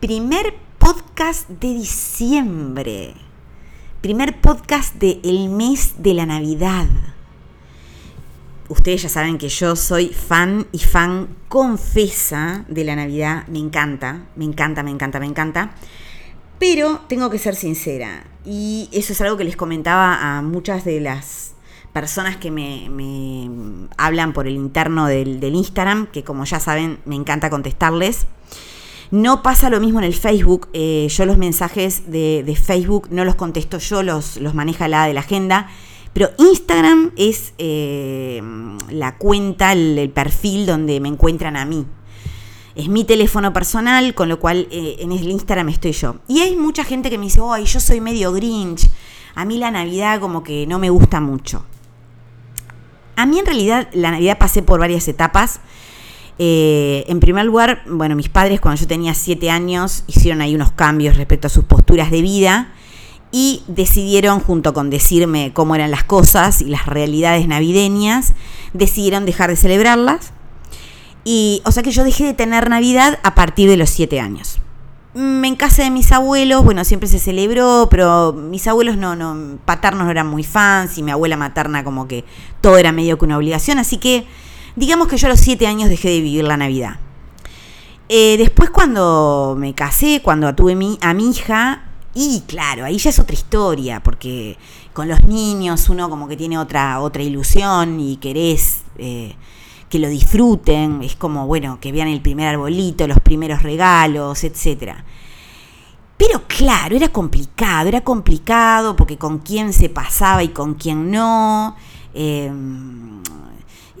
primer podcast de diciembre. Primer podcast del mes de la Navidad. Ustedes ya saben que yo soy fan y fan confesa de la Navidad. Me encanta, me encanta, me encanta, me encanta. Pero tengo que ser sincera. Y eso es algo que les comentaba a muchas de las personas que me, hablan por el interno del, Instagram, que como ya saben me encanta contestarles. No pasa lo mismo en el Facebook. Eh, yo los mensajes de, Facebook no los contesto yo, los, los maneja la de la agenda. Pero Instagram es eh, la cuenta, el, perfil donde me encuentran a mí. Es mi teléfono personal, con lo cual eh, en el Instagram estoy yo. Y hay mucha gente que me dice, ay, yo soy medio grinch. A mí la Navidad como que no me gusta mucho. A mí en realidad la Navidad pasé por varias etapas. Eh, en primer lugar, bueno, mis padres cuando yo tenía siete años hicieron ahí unos cambios respecto a sus posturas de vida y decidieron, junto con decirme cómo eran las cosas y las realidades navideñas, decidieron dejar de celebrarlas. Y, o sea que yo dejé de tener Navidad a partir de los siete años. Mm, en casa de mis abuelos, bueno, siempre se celebró, pero mis abuelos no, no, paternos no eran muy fans y mi abuela materna como que todo era medio que una obligación, así que digamos que yo a los siete años dejé de vivir la Navidad. Eh, después cuando me casé, cuando tuve a mi hija, y claro, ahí ya es otra historia, porque con los niños uno como que tiene otra, otra ilusión y querés... Eh, que lo disfruten, es como, bueno, que vean el primer arbolito, los primeros regalos, etc. Pero claro, era complicado, era complicado porque con quién se pasaba y con quién no. Em,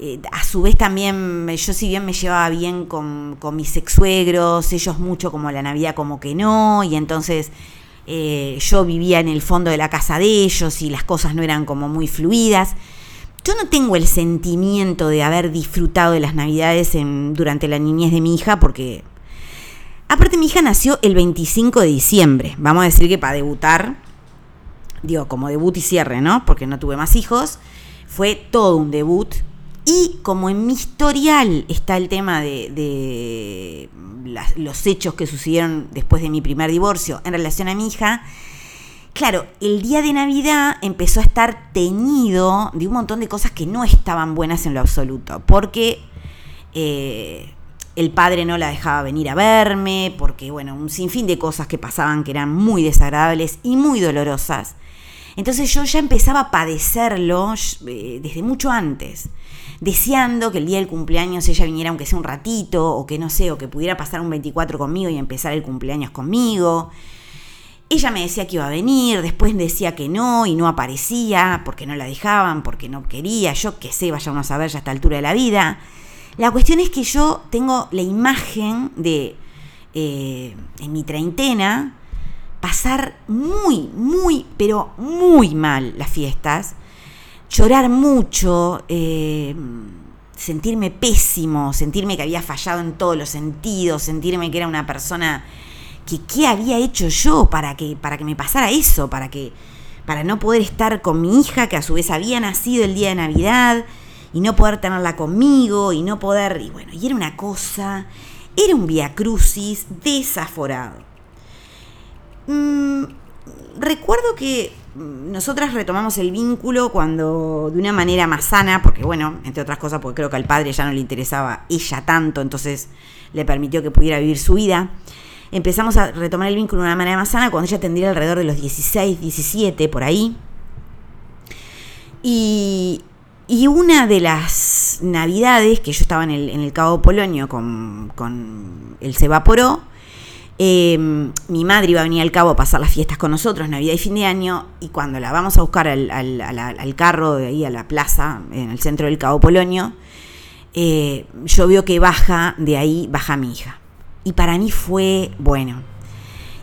eh, a su vez también, yo si bien me llevaba bien con, mis ex suegros, ellos mucho como la Navidad como que no, y entonces eh, yo vivía en el fondo de la casa de ellos y las cosas no eran como muy fluidas. Yo no tengo el sentimiento de haber disfrutado de las navidades durante la niñez de mi hija porque... Aparte mi hija nació el 25 de diciembre. Vamos a decir que para debutar, digo, como debut y cierre, ¿no? Porque no tuve más hijos. Fue todo un debut. Y como en mi historial está el tema de, los hechos que sucedieron después de mi primer divorcio en relación a mi hija, Claro, el día de Navidad empezó a estar teñido de un montón de cosas que no estaban buenas en lo absoluto, porque eh, el padre no la dejaba venir a verme, porque, bueno, un sinfín de cosas que pasaban que eran muy desagradables y muy dolorosas. Entonces yo ya empezaba a padecerlo eh, desde mucho antes, deseando que el día del cumpleaños ella viniera aunque sea un ratito, o que no sé, o que pudiera pasar un 24 conmigo y empezar el cumpleaños conmigo. Ella me decía que iba a venir, después decía que no y no aparecía porque no la dejaban, porque no quería, yo qué sé, vaya uno a saber ya a esta altura de la vida. La cuestión es que yo tengo la imagen de, eh, en mi treintena, pasar muy, muy, pero muy mal las fiestas, llorar mucho, eh, sentirme pésimo, sentirme que había fallado en todos los sentidos, sentirme que era una persona que qué había hecho yo para que, para que me pasara eso, para que para no poder estar con mi hija, que a su vez había nacido el día de Navidad, y no poder tenerla conmigo, y no poder, y bueno, y era una cosa, era un via crucis desaforado. Mm, recuerdo que nosotras retomamos el vínculo cuando de una manera más sana, porque bueno, entre otras cosas, porque creo que al padre ya no le interesaba ella tanto, entonces le permitió que pudiera vivir su vida empezamos a retomar el vínculo de una manera más sana cuando ella tendría alrededor de los 16, 17, por ahí. Y, una de las navidades que yo estaba en el, Cabo Polonio con, con el Se Evaporó, em, mi madre iba a venir al Cabo a pasar las fiestas con nosotros, Navidad y fin de año, y cuando la vamos a buscar al, carro de ahí a la plaza, en el centro del Cabo Polonio, eh, yo veo que baja de ahí, baja mi hija. Y para mí fue, bueno,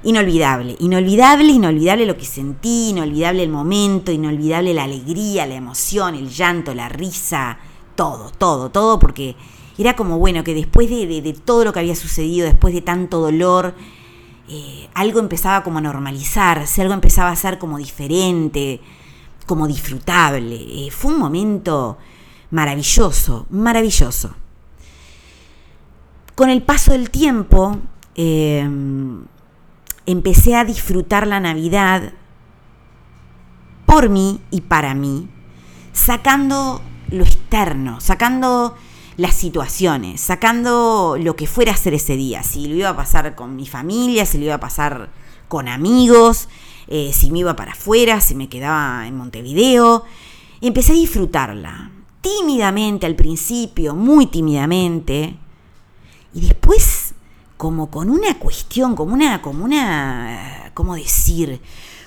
inolvidable, inolvidable, inolvidable lo que sentí, inolvidable el momento, inolvidable la alegría, la emoción, el llanto, la risa, todo, todo, todo, porque era como, bueno, que después de, todo lo que había sucedido, después de tanto dolor, eh, algo empezaba como a normalizarse, algo empezaba a ser como diferente, como disfrutable. Eh, fue un momento maravilloso, maravilloso. Con el paso del tiempo, em, empecé a disfrutar la Navidad por mí y para mí, sacando lo externo, sacando las situaciones, sacando lo que fuera a ser ese día, si lo iba a pasar con mi familia, si lo iba a pasar con amigos, eh, si me iba para afuera, si me quedaba en Montevideo. Empecé a disfrutarla, tímidamente al principio, muy tímidamente, y después como con una cuestión, como una, como una, ¿cómo decir?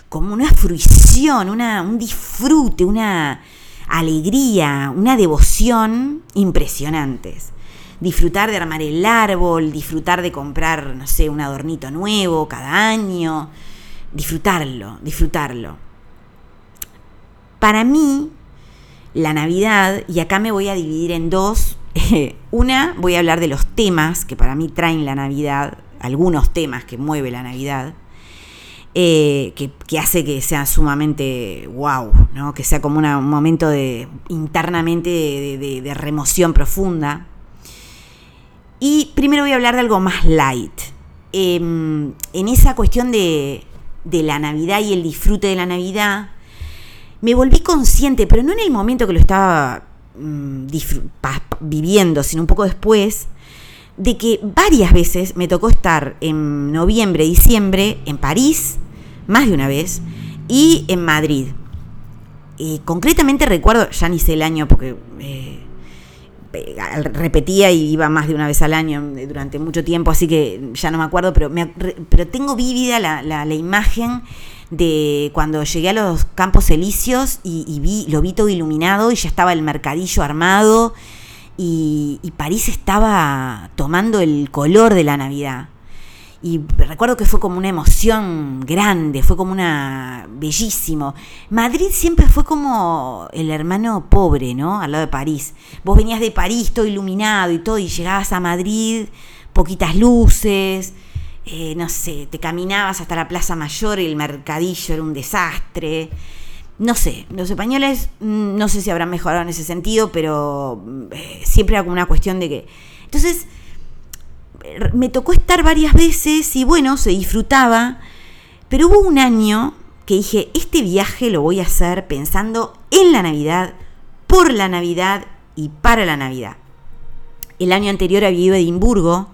Como una fruición, una, un disfrute, una alegría, una devoción impresionantes. Disfrutar de armar el árbol, disfrutar de comprar, no sé, un adornito nuevo cada año, disfrutarlo, disfrutarlo. Para mí, la Navidad, y acá me voy a dividir en dos, una, voy a hablar de los temas que para mí traen la Navidad, algunos temas que mueve la Navidad, eh, que, hace que sea sumamente wow, ¿no? que sea como un momento de internamente de, remoción profunda. Y primero voy a hablar de algo más light. Em, en esa cuestión de, la Navidad y el disfrute de la Navidad, me volví consciente, pero no en el momento que lo estaba mm, viviendo, sino un poco después, de que varias veces me tocó estar en noviembre, diciembre, en París, más de una vez, y en Madrid. Y concretamente recuerdo, ya ni sé el año porque eh, repetía y iba más de una vez al año durante mucho tiempo, así que ya no me acuerdo, pero, pero tengo vívida la, la imagen de cuando llegué a los Campos Elíseos y, vi, lo vi todo iluminado y ya estaba el mercadillo armado y, París estaba tomando el color de la Navidad. Y recuerdo que fue como una emoción grande, fue como una bellísimo. Madrid siempre fue como el hermano pobre, ¿no? Al lado de París. Vos venías de París todo iluminado y todo y llegabas a Madrid, poquitas luces, eh, no sé, te caminabas hasta la Plaza Mayor y el mercadillo era un desastre. No sé, los españoles mm, no sé si habrán mejorado en ese sentido, pero eh, siempre era como una cuestión de que... Entonces, me tocó estar varias veces y bueno, se disfrutaba, pero hubo un año que dije, este viaje lo voy a hacer pensando en la Navidad, por la Navidad y para la Navidad. El año anterior había ido a Edimburgo,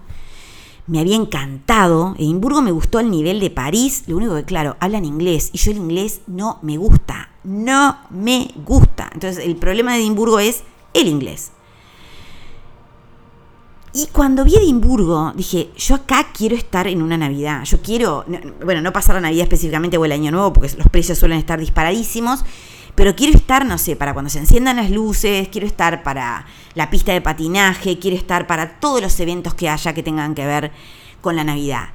me había encantado. Edimburgo me gustó al nivel de París. Lo único que, claro, hablan inglés y yo el inglés no me gusta. No me gusta. Entonces, el problema de Edimburgo es el inglés. Y cuando vi Edimburgo, dije, yo acá quiero estar en una Navidad. Yo quiero, bueno, no pasar la Navidad específicamente o el Año Nuevo, porque los precios suelen estar disparadísimos, pero quiero estar, no sé, para cuando se enciendan las luces, quiero estar para la pista de patinaje, quiero estar para todos los eventos que haya que tengan que ver con la Navidad.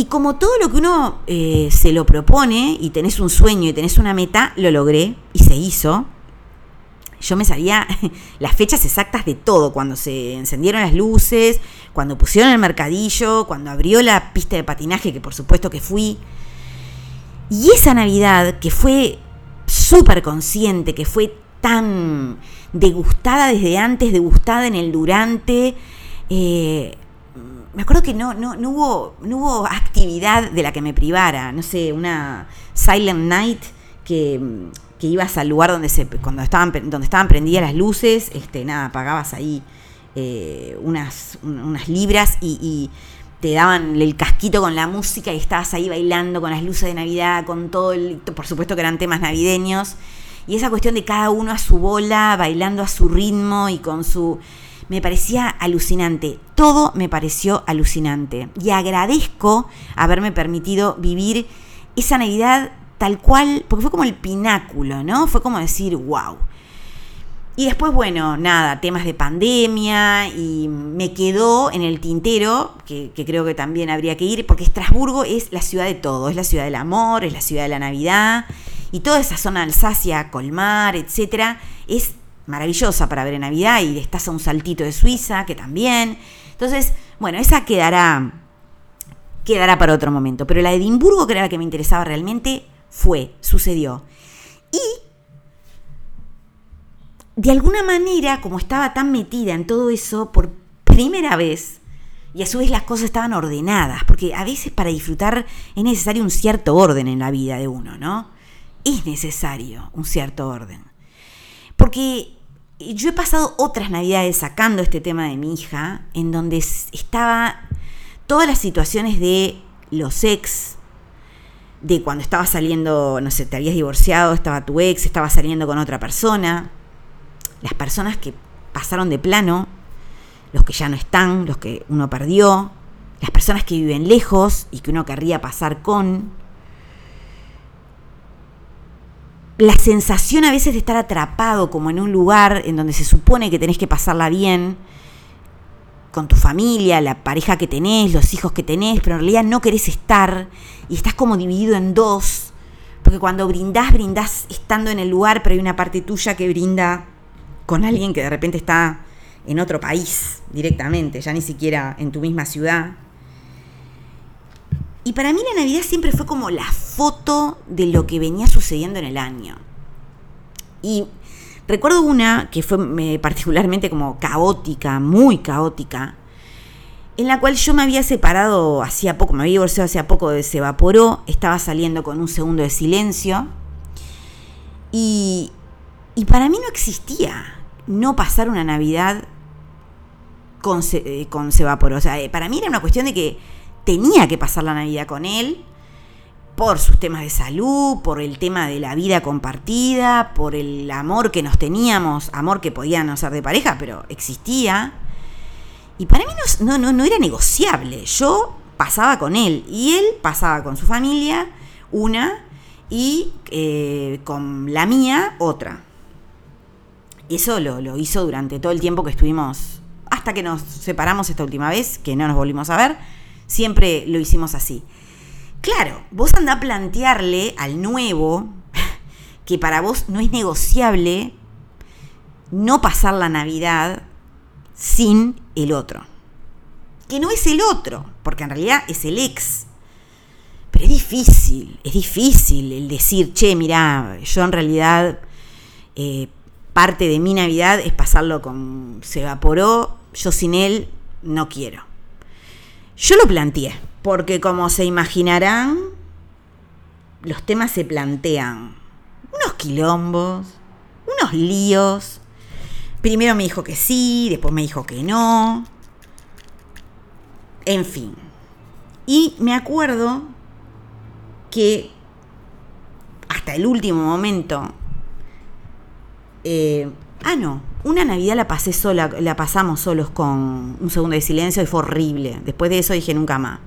Y como todo lo que uno eh, se lo propone y tenés un sueño y tenés una meta, lo logré y se hizo. Yo me sabía las fechas exactas de todo, cuando se encendieron las luces, cuando pusieron el mercadillo, cuando abrió la pista de patinaje, que por supuesto que fui. Y esa Navidad, que fue súper consciente, que fue tan degustada desde antes, degustada en el durante. Eh, me acuerdo que no, no, no, hubo, no hubo actividad de la que me privara, no sé, una Silent Night que, que ibas al lugar donde se cuando estaban donde estaban prendidas las luces, este, nada, pagabas ahí eh, unas, unas libras y te daban el casquito con la música y estabas ahí bailando con las luces de Navidad, con todo el, por supuesto que eran temas navideños, y esa cuestión de cada uno a su bola, bailando a su ritmo y con su... Me parecía alucinante, todo me pareció alucinante. Y agradezco haberme permitido vivir esa Navidad tal cual, porque fue como el pináculo, ¿no? Fue como decir, wow. Y después, bueno, nada, temas de pandemia y me quedó en el tintero, que, creo que también habría que ir, porque Estrasburgo es la ciudad de todo, es la ciudad del amor, es la ciudad de la Navidad, y toda esa zona Alsacia, Colmar, etcétera, es maravillosa para ver en Navidad y estás a un saltito de Suiza, que también. Entonces, bueno, esa quedará, quedará para otro momento. Pero la de Edimburgo, que era la que me interesaba realmente, fue, sucedió. Y de alguna manera, como estaba tan metida en todo eso, por primera vez, y a su vez las cosas estaban ordenadas, porque a veces para disfrutar es necesario un cierto orden en la vida de uno, ¿no? Es necesario un cierto orden. Porque yo he pasado otras navidades sacando este tema de mi hija, en donde estaba todas las situaciones de los ex, de cuando estaba saliendo, no sé, te habías divorciado, estaba tu ex, estaba saliendo con otra persona, las personas que pasaron de plano, los que ya no están, los que uno perdió, las personas que viven lejos y que uno querría pasar con. La sensación a veces de estar atrapado como en un lugar en donde se supone que tenés que pasarla bien, con tu familia, la pareja que tenés, los hijos que tenés, pero en realidad no querés estar y estás como dividido en dos, porque cuando brindás, brindás estando en el lugar, pero hay una parte tuya que brinda con alguien que de repente está en otro país directamente, ya ni siquiera en tu misma ciudad. Y para mí la Navidad siempre fue como la foto de lo que venía sucediendo en el año. Y recuerdo una que fue particularmente como caótica, muy caótica, en la cual yo me había separado hacía poco, me había divorciado hacía poco de Se Evaporó, estaba saliendo con un segundo de silencio. Y, y para mí no existía no pasar una Navidad con, eh, con Sevaporó. O sea, eh, para mí era una cuestión de que tenía que pasar la Navidad con él por sus temas de salud, por el tema de la vida compartida, por el amor que nos teníamos, amor que podía no ser de pareja, pero existía. Y para mí no, no, no era negociable. Yo pasaba con él y él pasaba con su familia, una, y eh, con la mía, otra. Eso lo, lo hizo durante todo el tiempo que estuvimos hasta que nos separamos esta última vez, que no nos volvimos a ver, siempre lo hicimos así. Claro, vos andá a plantearle al nuevo que para vos no es negociable no pasar la Navidad sin el otro. Que no es el otro, porque en realidad es el ex. Pero es difícil, es difícil el decir, che, mira, yo en realidad eh, parte de mi Navidad es pasarlo con... Se evaporó, yo sin él no quiero. Yo lo planteé, porque como se imaginarán, los temas se plantean unos quilombos, unos líos. Primero me dijo que sí, después me dijo que no. En fin. Y me acuerdo que hasta el último momento... Eh, ah, no, una Navidad la pasé sola, la pasamos solos con un segundo de silencio y fue horrible. Después de eso dije nunca más.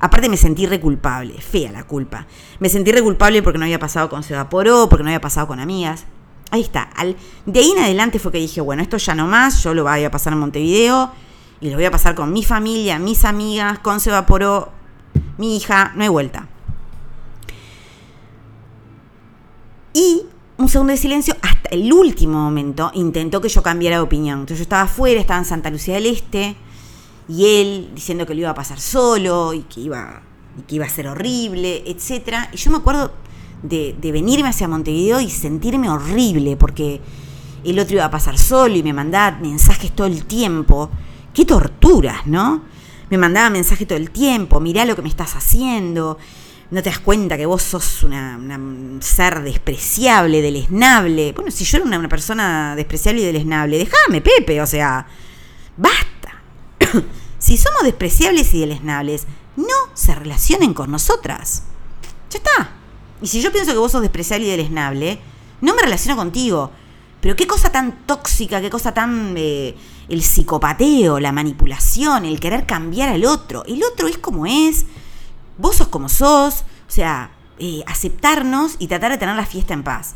Aparte me sentí reculpable, fea la culpa. Me sentí reculpable porque no había pasado con Se Evaporó, porque no había pasado con amigas. Ahí está. Al, de ahí en adelante fue que dije, bueno, esto ya no más, yo lo voy a pasar en Montevideo y lo voy a pasar con mi familia, mis amigas, con Se Evaporó, mi hija, no hay vuelta. Y un segundo de silencio hasta el último momento intentó que yo cambiara de opinión. Entonces yo estaba afuera, estaba en Santa Lucía del Este, y él diciendo que lo iba a pasar solo y que iba, que iba a ser horrible, etc. Y yo me acuerdo de, de venirme hacia Montevideo y sentirme horrible porque el otro iba a pasar solo y me mandaba mensajes todo el tiempo. Qué torturas, ¿no? Me mandaba mensajes todo el tiempo, mirá lo que me estás haciendo no te das cuenta que vos sos un ser despreciable, deleznable. Bueno, si yo era una, persona despreciable y deleznable, déjame, Pepe, o sea, basta. si somos despreciables y deleznables, no se relacionen con nosotras. Ya está. Y si yo pienso que vos sos despreciable y deleznable, no me relaciono contigo. Pero qué cosa tan tóxica, qué cosa tan... Eh, el psicopateo, la manipulación, el querer cambiar al otro. El otro es como es vos sos como sos, o sea, eh, aceptarnos y tratar de tener la fiesta en paz.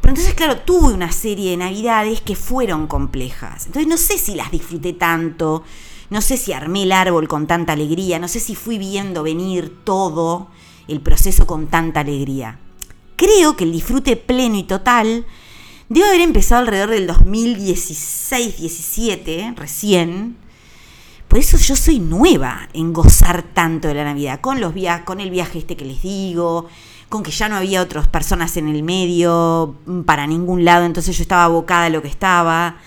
Pero entonces, claro, tuve una serie de navidades que fueron complejas. Entonces no sé si las disfruté tanto, no sé si armé el árbol con tanta alegría, no sé si fui viendo venir todo el proceso con tanta alegría. Creo que el disfrute pleno y total debe haber empezado alrededor del 2016-17, recién, por eso yo soy nueva en gozar tanto de la Navidad, con, los con el viaje este que les digo, con que ya no había otras personas en el medio mm, para ningún lado, entonces yo estaba abocada a lo que estaba,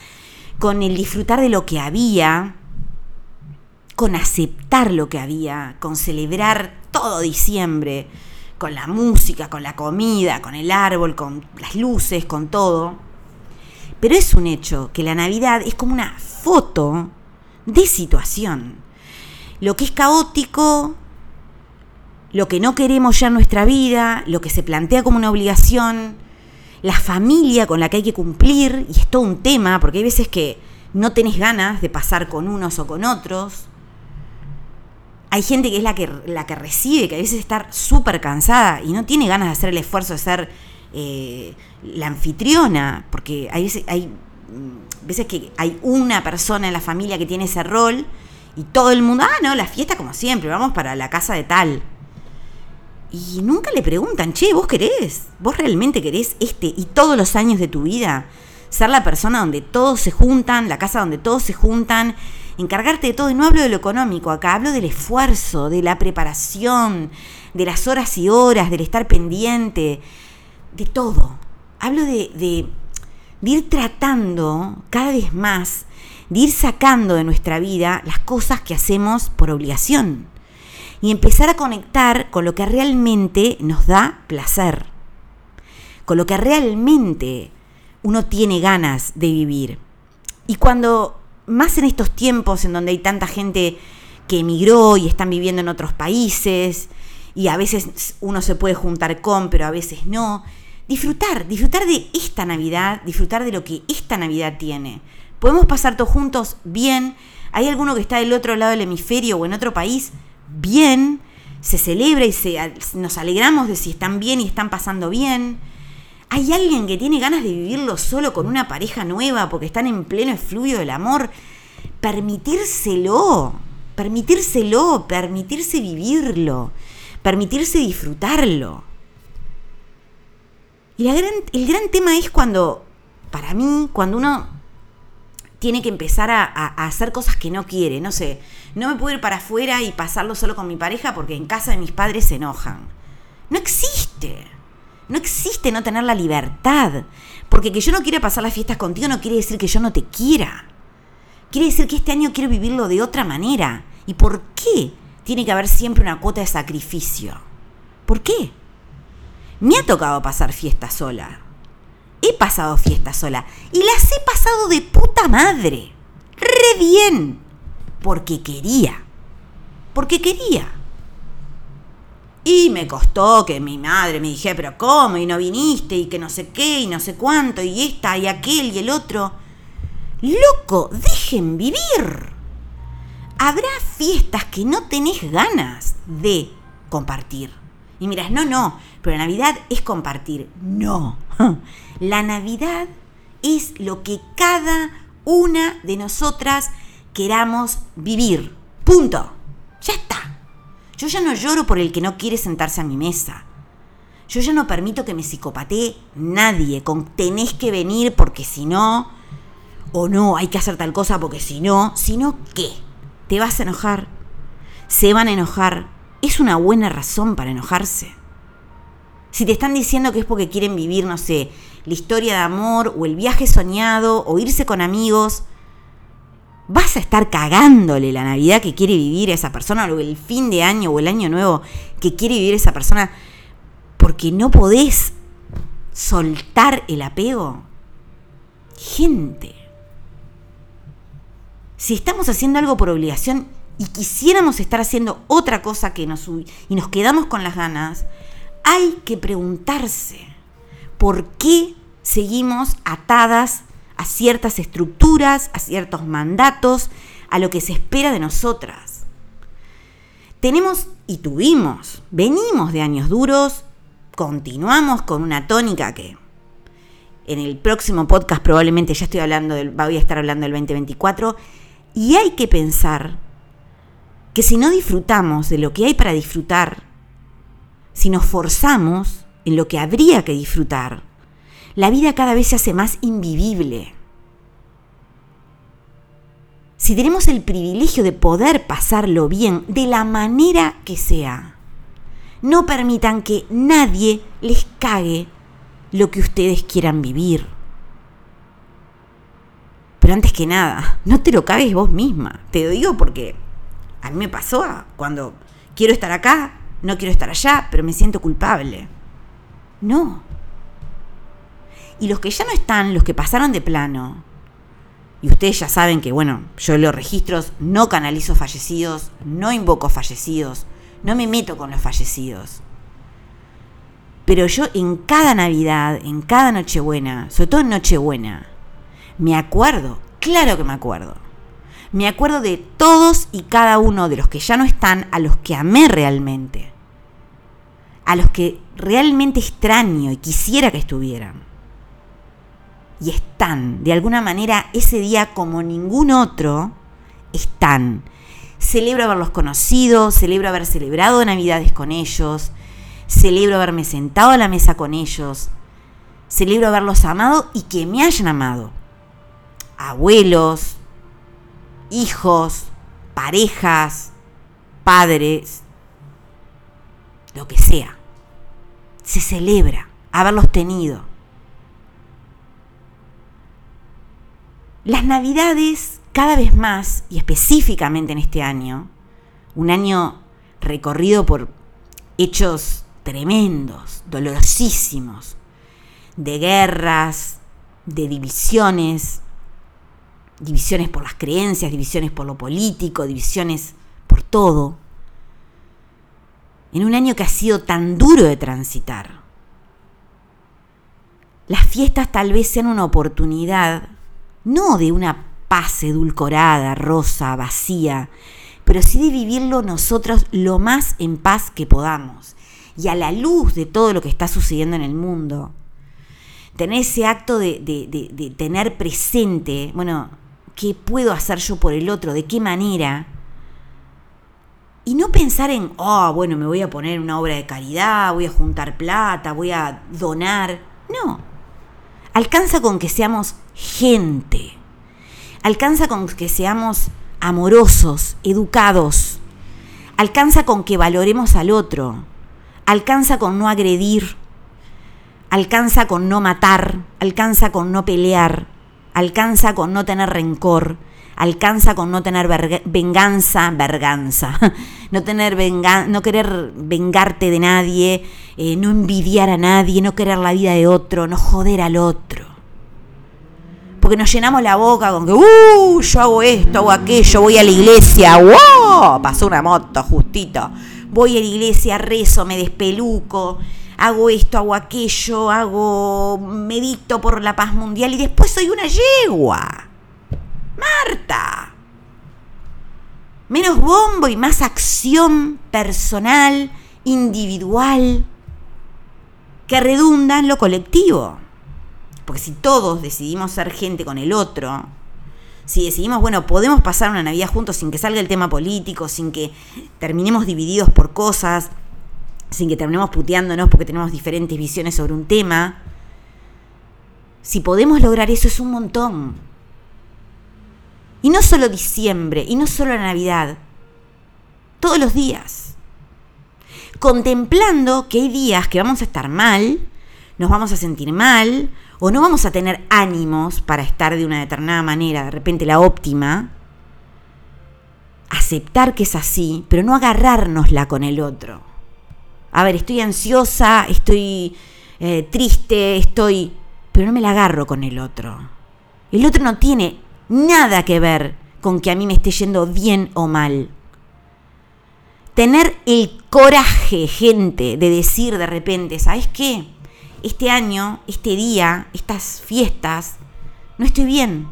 con el disfrutar de lo que había, con aceptar lo que había, con celebrar todo diciembre, con la música, con la comida, con el árbol, con las luces, con todo. Pero es un hecho que la Navidad es como una foto de situación. Lo que es caótico, lo que no queremos ya en nuestra vida, lo que se plantea como una obligación, la familia con la que hay que cumplir, y es todo un tema, porque hay veces que no tenés ganas de pasar con unos o con otros. Hay gente que es la que, la que recibe, que a veces está súper cansada y no tiene ganas de hacer el esfuerzo de ser eh, la anfitriona, porque hay veces, hay veces que hay una persona en la familia que tiene ese rol y todo el mundo, ah, no, la fiesta como siempre, vamos para la casa de tal. Y nunca le preguntan, che, ¿vos querés? ¿Vos realmente querés este y todos los años de tu vida? Ser la persona donde todos se juntan, la casa donde todos se juntan, encargarte de todo. Y no hablo de lo económico acá, hablo del esfuerzo, de la preparación, de las horas y horas, del estar pendiente, de todo. Hablo de, de, de ir tratando cada vez más, de ir sacando de nuestra vida las cosas que hacemos por obligación y empezar a conectar con lo que realmente nos da placer, con lo que realmente uno tiene ganas de vivir. Y cuando, más en estos tiempos en donde hay tanta gente que emigró y están viviendo en otros países, y a veces uno se puede juntar con, pero a veces no, disfrutar, disfrutar de esta Navidad, disfrutar de lo que esta Navidad tiene. Podemos pasar todos juntos bien. Hay alguno que está del otro lado del hemisferio o en otro país, bien, se celebra y se, nos alegramos de si están bien y están pasando bien. Hay alguien que tiene ganas de vivirlo solo con una pareja nueva porque están en pleno efluvio del amor. Permitírselo, permitírselo, permitirse vivirlo, permitirse disfrutarlo. Y la gran, el gran tema es cuando, para mí, cuando uno tiene que empezar a, hacer cosas que no quiere. No sé, no me puedo ir para afuera y pasarlo solo con mi pareja porque en casa de mis padres se enojan. No existe. No existe no tener la libertad. Porque que yo no quiera pasar las fiestas contigo no quiere decir que yo no te quiera. Quiere decir que este año quiero vivirlo de otra manera. ¿Y por qué tiene que haber siempre una cuota de sacrificio? ¿Por qué? Me ha tocado pasar fiestas sola he pasado fiesta sola y las he pasado de puta madre. Re bien. Porque quería. Porque quería. Y me costó que mi madre me dijera, pero ¿cómo? Y no viniste, y que no sé qué, y no sé cuánto, y esta, y aquel, y el otro. Loco, dejen vivir. Habrá fiestas que no tenés ganas de compartir. Y miras, no, no, pero la Navidad es compartir. No. La Navidad es lo que cada una de nosotras queramos vivir. Punto. Ya está. Yo ya no lloro por el que no quiere sentarse a mi mesa. Yo ya no permito que me psicopatee nadie con tenés que venir porque si no, o no, hay que hacer tal cosa porque si no, si no, ¿qué? ¿Te vas a enojar? ¿Se van a enojar? ¿Es una buena razón para enojarse? Si te están diciendo que es porque quieren vivir, no sé, la historia de amor o el viaje soñado o irse con amigos, vas a estar cagándole la Navidad que quiere vivir esa persona o el fin de año o el año nuevo que quiere vivir esa persona porque no podés soltar el apego. Gente, si estamos haciendo algo por obligación y quisiéramos estar haciendo otra cosa que nos y nos quedamos con las ganas, hay que preguntarse por qué seguimos atadas a ciertas estructuras, a ciertos mandatos, a lo que se espera de nosotras. Tenemos y tuvimos, venimos de años duros, continuamos con una tónica que en el próximo podcast probablemente ya estoy hablando del, voy a estar hablando del 2024 y hay que pensar que si no disfrutamos de lo que hay para disfrutar, si nos forzamos, en lo que habría que disfrutar, la vida cada vez se hace más invivible. Si tenemos el privilegio de poder pasarlo bien de la manera que sea, no permitan que nadie les cague lo que ustedes quieran vivir. Pero antes que nada, no te lo cagues vos misma. Te lo digo porque A mí me pasó cuando quiero estar acá, no quiero estar allá, pero me siento culpable. No. Y los que ya no están, los que pasaron de plano, y ustedes ya saben que, bueno, yo leo registros, no canalizo fallecidos, no invoco fallecidos, no me meto con los fallecidos. Pero yo en cada Navidad, en cada Nochebuena, sobre todo en Nochebuena, me acuerdo, claro que me acuerdo. Me acuerdo de todos y cada uno de los que ya no están, a los que amé realmente. A los que realmente extraño y quisiera que estuvieran. Y están, de alguna manera, ese día como ningún otro, están. Celebro haberlos conocido, celebro haber celebrado Navidades con ellos, celebro haberme sentado a la mesa con ellos, celebro haberlos amado y que me hayan amado. Abuelos, hijos, parejas, padres, lo que sea. Se celebra haberlos tenido. Las navidades cada vez más, y específicamente en este año, un año recorrido por hechos tremendos, dolorosísimos, de guerras, de divisiones, divisiones por las creencias, divisiones por lo político, divisiones por todo. En un año que ha sido tan duro de transitar. Las fiestas tal vez sean una oportunidad, no de una paz edulcorada, rosa, vacía, pero sí de vivirlo nosotros lo más en paz que podamos y a la luz de todo lo que está sucediendo en el mundo. Tener ese acto de, tener presente, bueno, ¿qué puedo hacer yo por el otro? ¿De qué manera? Y no pensar en, oh, bueno, me voy a poner una obra de caridad, voy a juntar plata, voy a donar. No. Alcanza con que seamos gente. Alcanza con que seamos amorosos, educados. Alcanza con que valoremos al otro. Alcanza con no agredir. Alcanza con no matar. Alcanza con no pelear alcanza con no tener rencor, alcanza con no tener venganza, verganza, no, tener no querer vengarte de nadie, eh, no envidiar a nadie, no querer la vida de otro, no joder al otro. Porque nos llenamos la boca con que, uh, yo hago esto, hago aquello, voy a la iglesia, wow, pasó una moto justito, voy a la iglesia, rezo, me despeluco, hago esto, hago aquello, hago, medito por la paz mundial y después soy una yegua. Marta. Menos bombo y más acción personal, individual, que redunda en lo colectivo. Porque si todos decidimos ser gente con el otro, si decidimos, bueno, podemos pasar una Navidad juntos sin que salga el tema político, sin que terminemos divididos por cosas, sin que terminemos puteándonos porque tenemos diferentes visiones sobre un tema. Si podemos lograr eso es un montón. Y no solo diciembre, y no solo la Navidad, todos los días. Contemplando que hay días que vamos a estar mal, nos vamos a sentir mal, o no vamos a tener ánimos para estar de una determinada manera, de repente la óptima. Aceptar que es así, pero no agarrárnosla con el otro a ver, estoy ansiosa, estoy eh, triste, estoy... Pero no me la agarro con el otro. El otro no tiene nada que ver con que a mí me esté yendo bien o mal. Tener el coraje, gente, de decir de repente, ¿sabes qué? Este año, este día, estas fiestas, no estoy bien.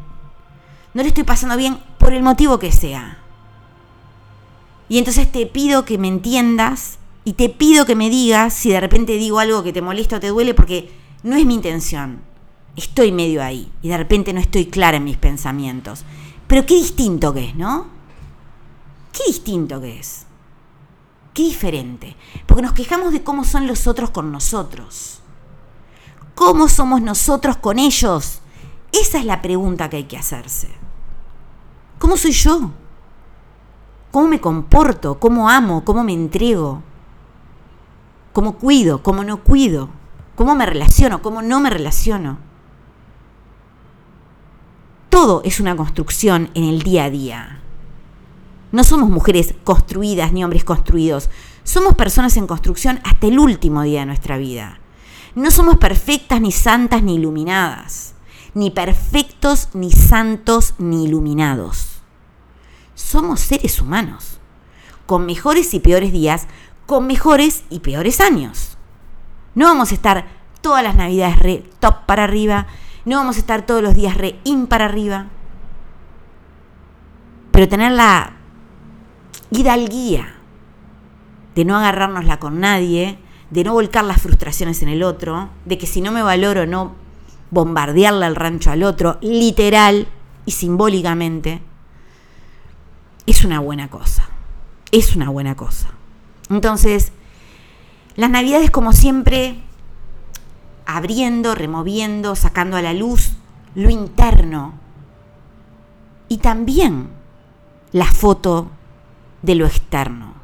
No le estoy pasando bien por el motivo que sea. Y entonces te pido que me entiendas y te pido que me digas si de repente digo algo que te molesta o te duele porque no es mi intención. Estoy medio ahí y de repente no estoy clara en mis pensamientos. Pero qué distinto que es, ¿no? Qué distinto que es. Qué diferente. Porque nos quejamos de cómo son los otros con nosotros. ¿Cómo somos nosotros con ellos? Esa es la pregunta que hay que hacerse. ¿Cómo soy yo? ¿Cómo me comporto? ¿Cómo amo? ¿Cómo me entrego? Cómo cuido, cómo no cuido, cómo me relaciono, cómo no me relaciono. Todo es una construcción en el día a día. No somos mujeres construidas ni hombres construidos. Somos personas en construcción hasta el último día de nuestra vida. No somos perfectas, ni santas, ni iluminadas. Ni perfectos, ni santos, ni iluminados. Somos seres humanos, con mejores y peores días, con mejores y peores años. No vamos a estar todas las navidades re top para arriba, no vamos a estar todos los días re in para arriba. Pero tener la hidalguía de no agarrárnosla con nadie, de no volcar las frustraciones en el otro, de que si no me valoro no bombardearle al rancho al otro, literal y simbólicamente, es una buena cosa. Es una buena cosa. Entonces, las navidades como siempre, abriendo, removiendo, sacando a la luz lo interno y también la foto de lo externo,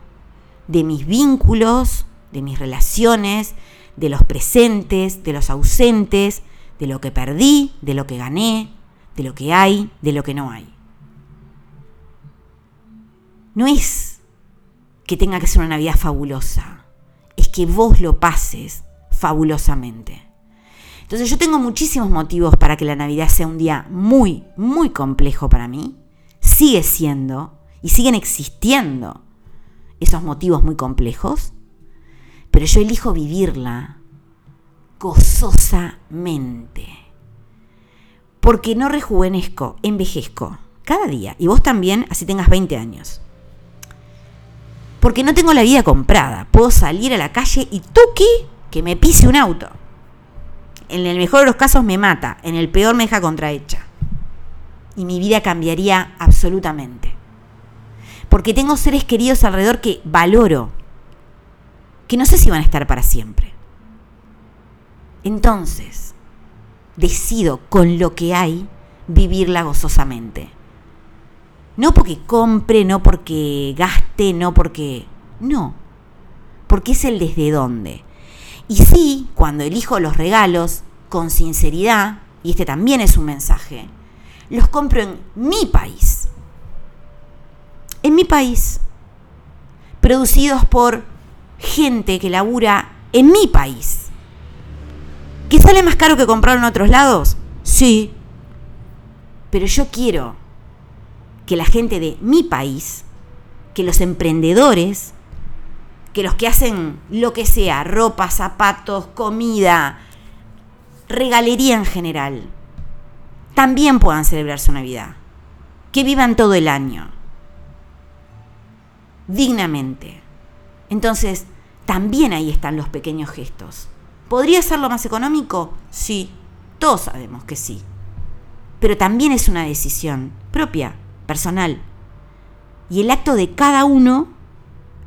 de mis vínculos, de mis relaciones, de los presentes, de los ausentes, de lo que perdí, de lo que gané, de lo que hay, de lo que no hay. No es que tenga que ser una Navidad fabulosa, es que vos lo pases fabulosamente. Entonces yo tengo muchísimos motivos para que la Navidad sea un día muy, muy complejo para mí. Sigue siendo y siguen existiendo esos motivos muy complejos, pero yo elijo vivirla gozosamente. Porque no rejuvenezco, envejezco cada día. Y vos también, así tengas 20 años. Porque no tengo la vida comprada. Puedo salir a la calle y tuki que me pise un auto. En el mejor de los casos me mata, en el peor me deja contrahecha. Y mi vida cambiaría absolutamente porque tengo seres queridos alrededor que valoro, que no sé si van a estar para siempre. Entonces, decido con lo que hay vivirla gozosamente. No porque compre, no porque gaste, no porque... No, porque es el desde dónde. Y sí, cuando elijo los regalos con sinceridad, y este también es un mensaje, los compro en mi país en mi país, producidos por gente que labura en mi país. ¿Que sale más caro que comprar en otros lados? Sí. Pero yo quiero que la gente de mi país, que los emprendedores, que los que hacen lo que sea, ropa, zapatos, comida, regalería en general, también puedan celebrar su Navidad. Que vivan todo el año dignamente. Entonces, también ahí están los pequeños gestos. ¿Podría ser lo más económico? Sí, todos sabemos que sí. Pero también es una decisión propia, personal. Y el acto de cada uno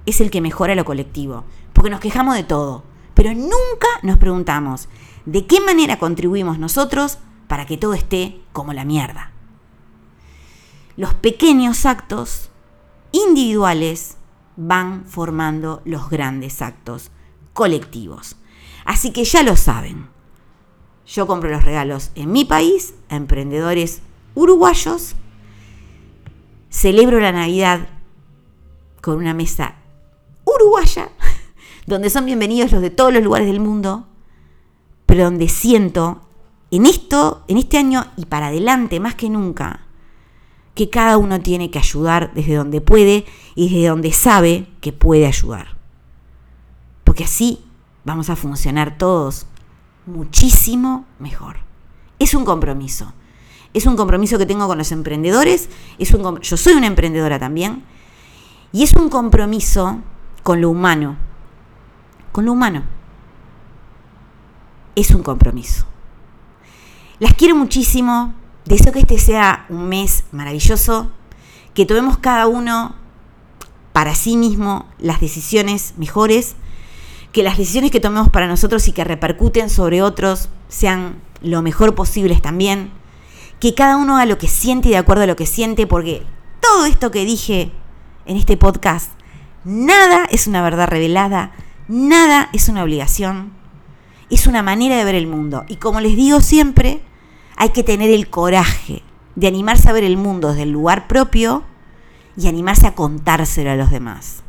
es el que mejora lo colectivo, porque nos quejamos de todo, pero nunca nos preguntamos de qué manera contribuimos nosotros para que todo esté como la mierda. Los pequeños actos individuales van formando los grandes actos colectivos. Así que ya lo saben. Yo compro los regalos en mi país, a emprendedores uruguayos. Celebro la Navidad con una mesa uruguaya, donde son bienvenidos los de todos los lugares del mundo, pero donde siento en esto, en este año y para adelante más que nunca, que cada uno tiene que ayudar desde donde puede y desde donde sabe que puede ayudar. Porque así vamos a funcionar todos muchísimo mejor. Es un compromiso. Es un compromiso que tengo con los emprendedores. Yo soy una emprendedora también. Y es un compromiso con lo humano. Con lo humano. Es un compromiso. Las quiero muchísimo. Deseo que este sea un mes maravilloso, que tomemos cada uno para sí mismo las decisiones mejores, que las decisiones que tomemos para nosotros y que repercuten sobre otros sean lo mejor posibles también, que cada uno haga lo que siente y de acuerdo a lo que siente, porque todo esto que dije en este podcast, nada es una verdad revelada, nada es una obligación, es una manera de ver el mundo. Y como les digo siempre, hay que tener el coraje de animarse a ver el mundo desde el lugar propio y animarse a contárselo a los demás.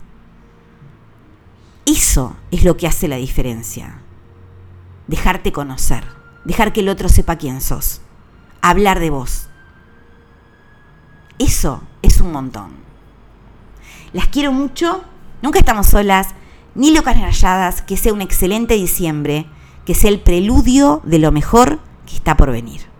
Eso es lo que hace la diferencia. Dejarte conocer, dejar que el otro sepa quién sos, hablar de vos. Eso es un montón. Las quiero mucho, nunca estamos solas, ni locas ni rayadas, que sea un excelente diciembre, que sea el preludio de lo mejor que está por venir.